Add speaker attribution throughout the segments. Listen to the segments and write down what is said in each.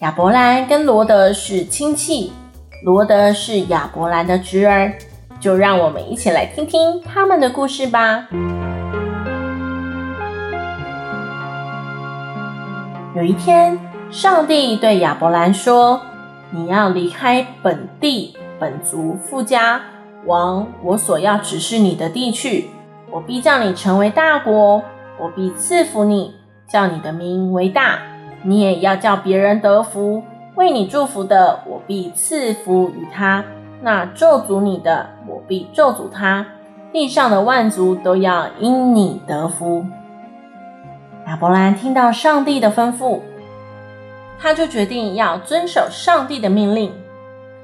Speaker 1: 亚伯兰跟罗德是亲戚，罗德是亚伯兰的侄儿，就让我们一起来听听他们的故事吧。有一天，上帝对亚伯兰说：“你要离开本地、本族、父家，往我所要指示你的地去。我必叫你成为大国，我必赐福你，叫你的名为大。”你也要叫别人得福，为你祝福的，我必赐福与他；那咒诅你的，我必咒诅他。地上的万族都要因你得福。亚伯兰听到上帝的吩咐，他就决定要遵守上帝的命令。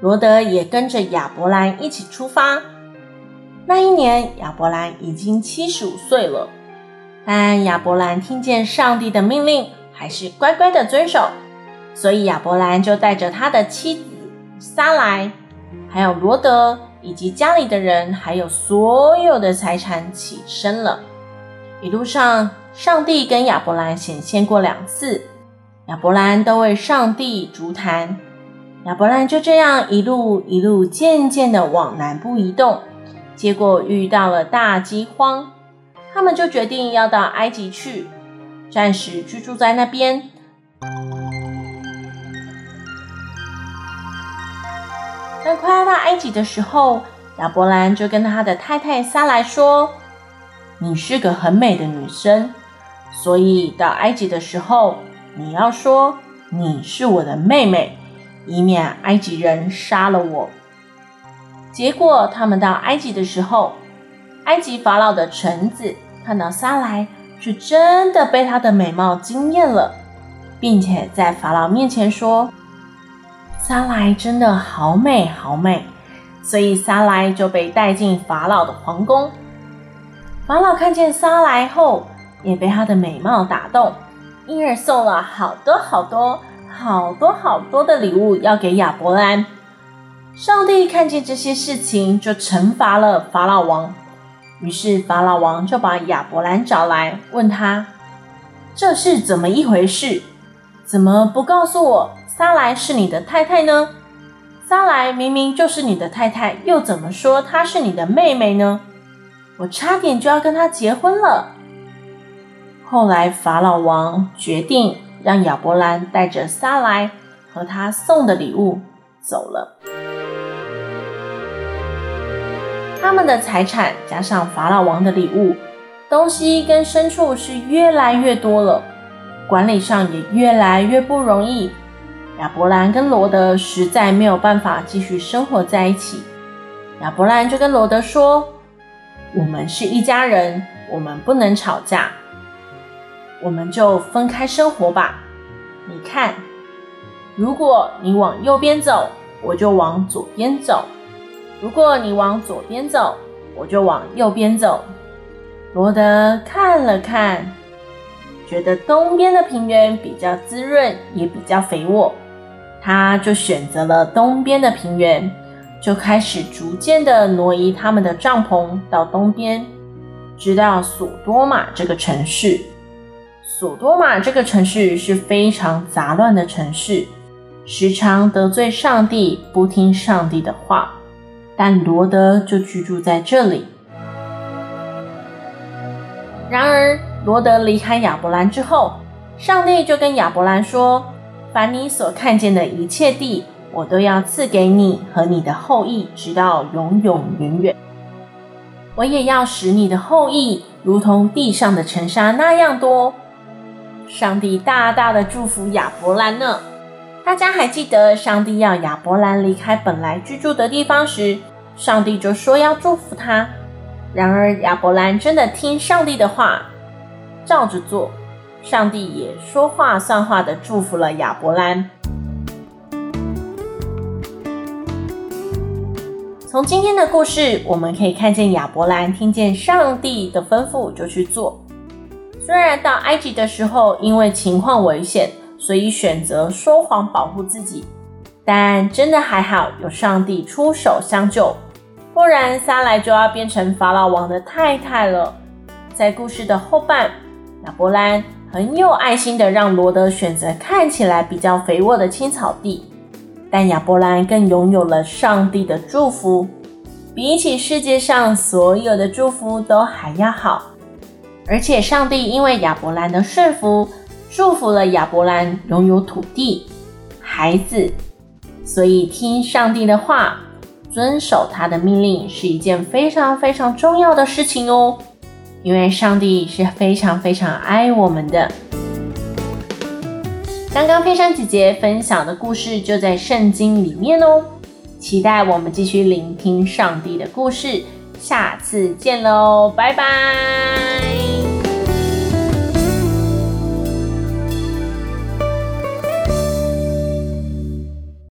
Speaker 1: 罗德也跟着亚伯兰一起出发。那一年，亚伯兰已经七十五岁了，但亚伯兰听见上帝的命令。还是乖乖的遵守，所以亚伯兰就带着他的妻子撒莱，还有罗德以及家里的人，还有所有的财产起身了。一路上，上帝跟亚伯兰显现过两次，亚伯兰都为上帝足坛。亚伯兰就这样一路一路渐渐的往南部移动，结果遇到了大饥荒，他们就决定要到埃及去。暂时居住在那边。当快要到埃及的时候，亚伯兰就跟他的太太撒莱说：“你是个很美的女生，所以到埃及的时候，你要说你是我的妹妹，以免埃及人杀了我。”结果他们到埃及的时候，埃及法老的臣子看到撒莱。是真的被她的美貌惊艳了，并且在法老面前说：“萨莱真的好美好美。”所以萨莱就被带进法老的皇宫。法老看见萨莱后，也被她的美貌打动，因而送了好多好多好多好多的礼物要给亚伯兰。上帝看见这些事情，就惩罚了法老王。于是法老王就把亚伯兰找来，问他：“这是怎么一回事？怎么不告诉我撒莱是你的太太呢？撒莱明明就是你的太太，又怎么说她是你的妹妹呢？我差点就要跟她结婚了。”后来法老王决定让亚伯兰带着撒莱和他送的礼物走了。他们的财产加上法老王的礼物，东西跟牲畜是越来越多了，管理上也越来越不容易。亚伯兰跟罗德实在没有办法继续生活在一起。亚伯兰就跟罗德说：“我们是一家人，我们不能吵架，我们就分开生活吧。你看，如果你往右边走，我就往左边走。”如果你往左边走，我就往右边走。罗德看了看，觉得东边的平原比较滋润，也比较肥沃，他就选择了东边的平原，就开始逐渐的挪移他们的帐篷到东边，直到索多玛这个城市。索多玛这个城市是非常杂乱的城市，时常得罪上帝，不听上帝的话。但罗德就居住在这里。然而，罗德离开亚伯兰之后，上帝就跟亚伯兰说：“凡你所看见的一切地，我都要赐给你和你的后裔，直到永永远远。我也要使你的后裔如同地上的尘沙那样多。”上帝大大的祝福亚伯兰呢。大家还记得上帝要亚伯兰离开本来居住的地方时上帝就说要祝福他。然而亚伯兰真的听上帝的话照着做上帝也说话算话的祝福了亚伯兰从今天的故事我们可以看见亚伯兰听见上帝的吩咐就去做。虽然到埃及的时候因为情况危险所以选择说谎保护自己，但真的还好有上帝出手相救，不然撒莱就要变成法老王的太太了。在故事的后半，亚伯兰很有爱心的让罗德选择看起来比较肥沃的青草地，但亚伯兰更拥有了上帝的祝福，比起世界上所有的祝福都还要好。而且上帝因为亚伯兰的顺服，祝福了亚伯兰拥有土地、孩子，所以听上帝的话，遵守他的命令是一件非常非常重要的事情哦。因为上帝是非常非常爱我们的。刚刚佩珊姐姐分享的故事就在圣经里面哦，期待我们继续聆听上帝的故事，下次见喽，拜拜。